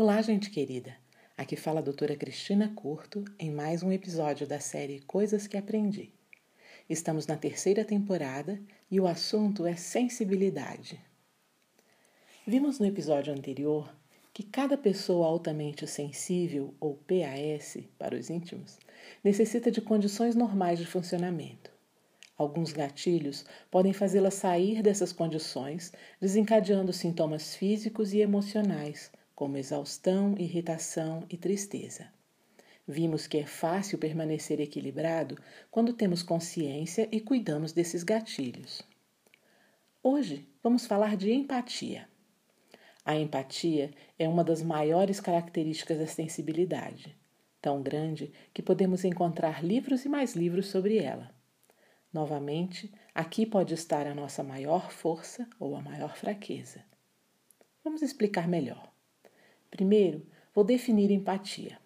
Olá, gente querida! Aqui fala a doutora Cristina Curto em mais um episódio da série Coisas que Aprendi. Estamos na terceira temporada e o assunto é sensibilidade. Vimos no episódio anterior que cada pessoa altamente sensível, ou PAS para os íntimos, necessita de condições normais de funcionamento. Alguns gatilhos podem fazê-la sair dessas condições, desencadeando sintomas físicos e emocionais, como exaustão, irritação e tristeza. Vimos que é fácil permanecer equilibrado quando temos consciência e cuidamos desses gatilhos. Hoje vamos falar de empatia. A empatia é uma das maiores características da sensibilidade, tão grande que podemos encontrar livros e mais livros sobre ela. Novamente, aqui pode estar a nossa maior força ou a maior fraqueza. Vamos explicar melhor. Primeiro, vou definir empatia.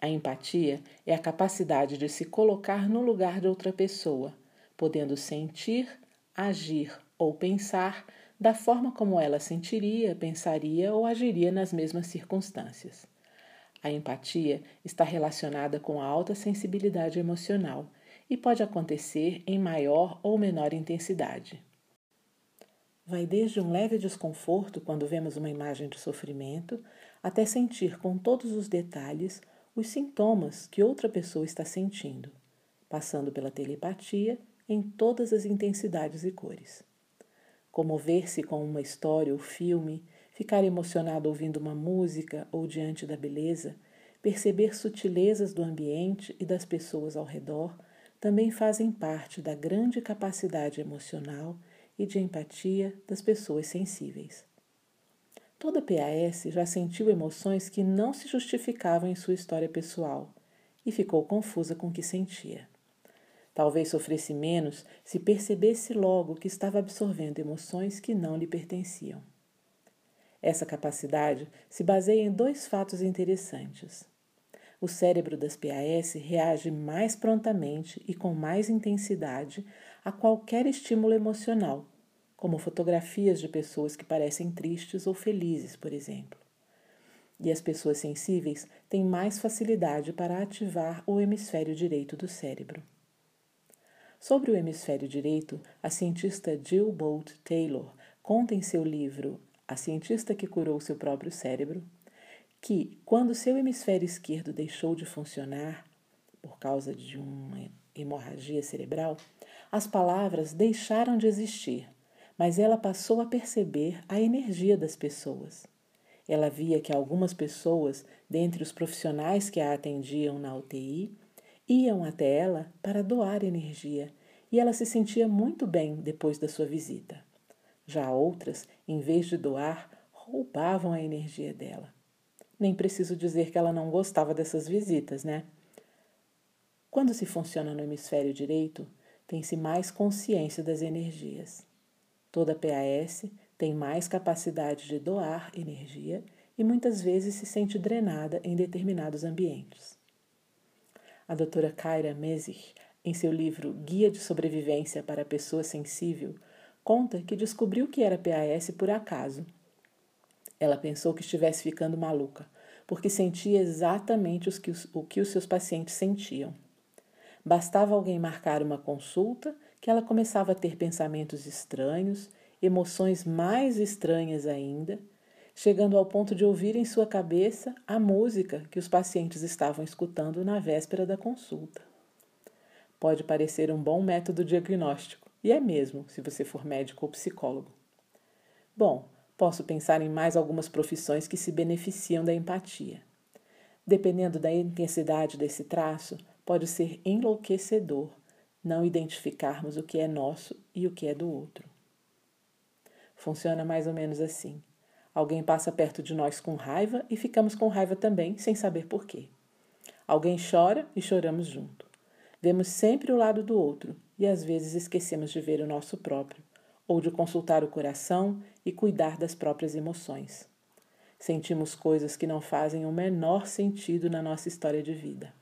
A empatia é a capacidade de se colocar no lugar de outra pessoa, podendo sentir, agir ou pensar da forma como ela sentiria, pensaria ou agiria nas mesmas circunstâncias. A empatia está relacionada com a alta sensibilidade emocional e pode acontecer em maior ou menor intensidade. Vai desde um leve desconforto quando vemos uma imagem de sofrimento, até sentir com todos os detalhes os sintomas que outra pessoa está sentindo, passando pela telepatia em todas as intensidades e cores. Comover-se com uma história ou filme, ficar emocionado ouvindo uma música ou diante da beleza, perceber sutilezas do ambiente e das pessoas ao redor também fazem parte da grande capacidade emocional e de empatia das pessoas sensíveis. Toda PAS já sentiu emoções que não se justificavam em sua história pessoal e ficou confusa com o que sentia. Talvez sofresse menos se percebesse logo que estava absorvendo emoções que não lhe pertenciam. Essa capacidade se baseia em dois fatos interessantes. O cérebro das PAS reage mais prontamente e com mais intensidade a qualquer estímulo emocional, como fotografias de pessoas que parecem tristes ou felizes, por exemplo. E as pessoas sensíveis têm mais facilidade para ativar o hemisfério direito do cérebro. Sobre o hemisfério direito, a cientista Jill Bolt Taylor conta em seu livro A Cientista que Curou Seu Próprio Cérebro que, quando seu hemisfério esquerdo deixou de funcionar por causa de uma hemorragia cerebral, as palavras deixaram de existir, mas ela passou a perceber a energia das pessoas. Ela via que algumas pessoas, dentre os profissionais que a atendiam na UTI, iam até ela para doar energia e ela se sentia muito bem depois da sua visita. Já outras, em vez de doar, roubavam a energia dela. Nem preciso dizer que ela não gostava dessas visitas, né? Quando se funciona no hemisfério direito, tem-se mais consciência das energias. Toda PAS tem mais capacidade de doar energia e muitas vezes se sente drenada em determinados ambientes. A doutora Kyra Mesich, em seu livro Guia de Sobrevivência para a Pessoa Sensível, conta que descobriu que era PAS por acaso ela pensou que estivesse ficando maluca, porque sentia exatamente o que os seus pacientes sentiam. Bastava alguém marcar uma consulta que ela começava a ter pensamentos estranhos, emoções mais estranhas ainda, chegando ao ponto de ouvir em sua cabeça a música que os pacientes estavam escutando na véspera da consulta. Pode parecer um bom método diagnóstico, e é mesmo, se você for médico ou psicólogo. Bom, Posso pensar em mais algumas profissões que se beneficiam da empatia. Dependendo da intensidade desse traço, pode ser enlouquecedor não identificarmos o que é nosso e o que é do outro. Funciona mais ou menos assim. Alguém passa perto de nós com raiva e ficamos com raiva também, sem saber por quê. Alguém chora e choramos junto. Vemos sempre o lado do outro e às vezes esquecemos de ver o nosso próprio, ou de consultar o coração e cuidar das próprias emoções. Sentimos coisas que não fazem o menor sentido na nossa história de vida.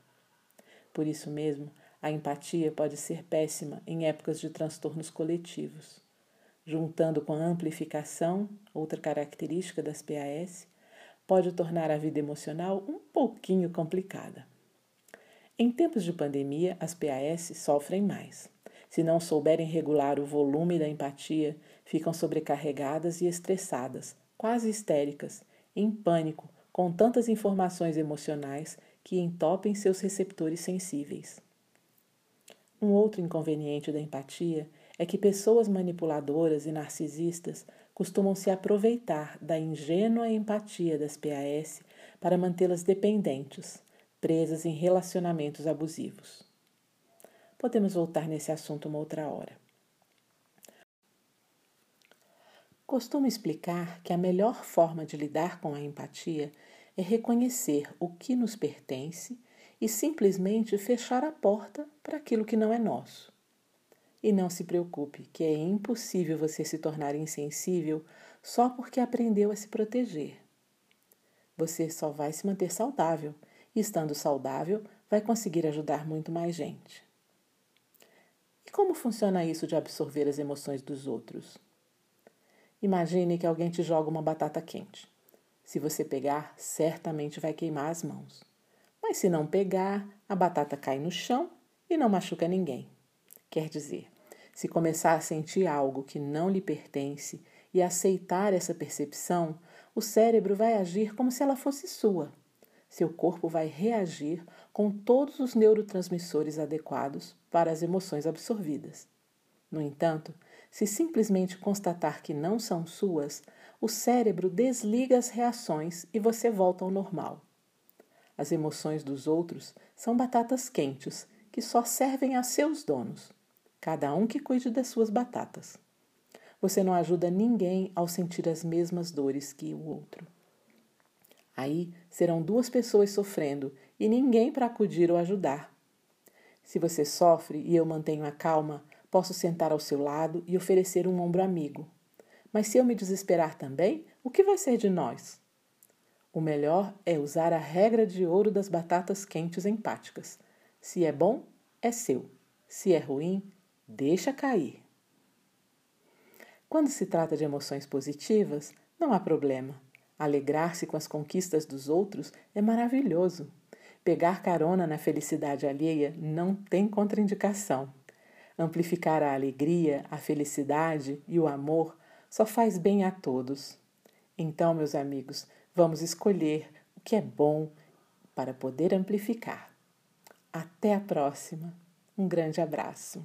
Por isso mesmo, a empatia pode ser péssima em épocas de transtornos coletivos. Juntando com a amplificação, outra característica das PAS, pode tornar a vida emocional um pouquinho complicada. Em tempos de pandemia, as PAS sofrem mais. Se não souberem regular o volume da empatia, ficam sobrecarregadas e estressadas, quase histéricas, em pânico, com tantas informações emocionais que entopem seus receptores sensíveis. Um outro inconveniente da empatia é que pessoas manipuladoras e narcisistas costumam se aproveitar da ingênua empatia das PAS para mantê-las dependentes, presas em relacionamentos abusivos. Podemos voltar nesse assunto uma outra hora. Costumo explicar que a melhor forma de lidar com a empatia é reconhecer o que nos pertence e simplesmente fechar a porta para aquilo que não é nosso. E não se preocupe, que é impossível você se tornar insensível só porque aprendeu a se proteger. Você só vai se manter saudável, e estando saudável, vai conseguir ajudar muito mais gente. E como funciona isso de absorver as emoções dos outros? Imagine que alguém te joga uma batata quente. Se você pegar, certamente vai queimar as mãos. Mas se não pegar, a batata cai no chão e não machuca ninguém. Quer dizer, se começar a sentir algo que não lhe pertence e aceitar essa percepção, o cérebro vai agir como se ela fosse sua. Seu corpo vai reagir com todos os neurotransmissores adequados para as emoções absorvidas. No entanto, se simplesmente constatar que não são suas, o cérebro desliga as reações e você volta ao normal. As emoções dos outros são batatas quentes que só servem a seus donos, cada um que cuide das suas batatas. Você não ajuda ninguém ao sentir as mesmas dores que o outro. Aí serão duas pessoas sofrendo e ninguém para acudir ou ajudar. Se você sofre e eu mantenho a calma, Posso sentar ao seu lado e oferecer um ombro amigo. Mas se eu me desesperar também, o que vai ser de nós? O melhor é usar a regra de ouro das batatas quentes empáticas. Se é bom, é seu. Se é ruim, deixa cair. Quando se trata de emoções positivas, não há problema. Alegrar-se com as conquistas dos outros é maravilhoso. Pegar carona na felicidade alheia não tem contraindicação. Amplificar a alegria, a felicidade e o amor só faz bem a todos. Então, meus amigos, vamos escolher o que é bom para poder amplificar. Até a próxima. Um grande abraço.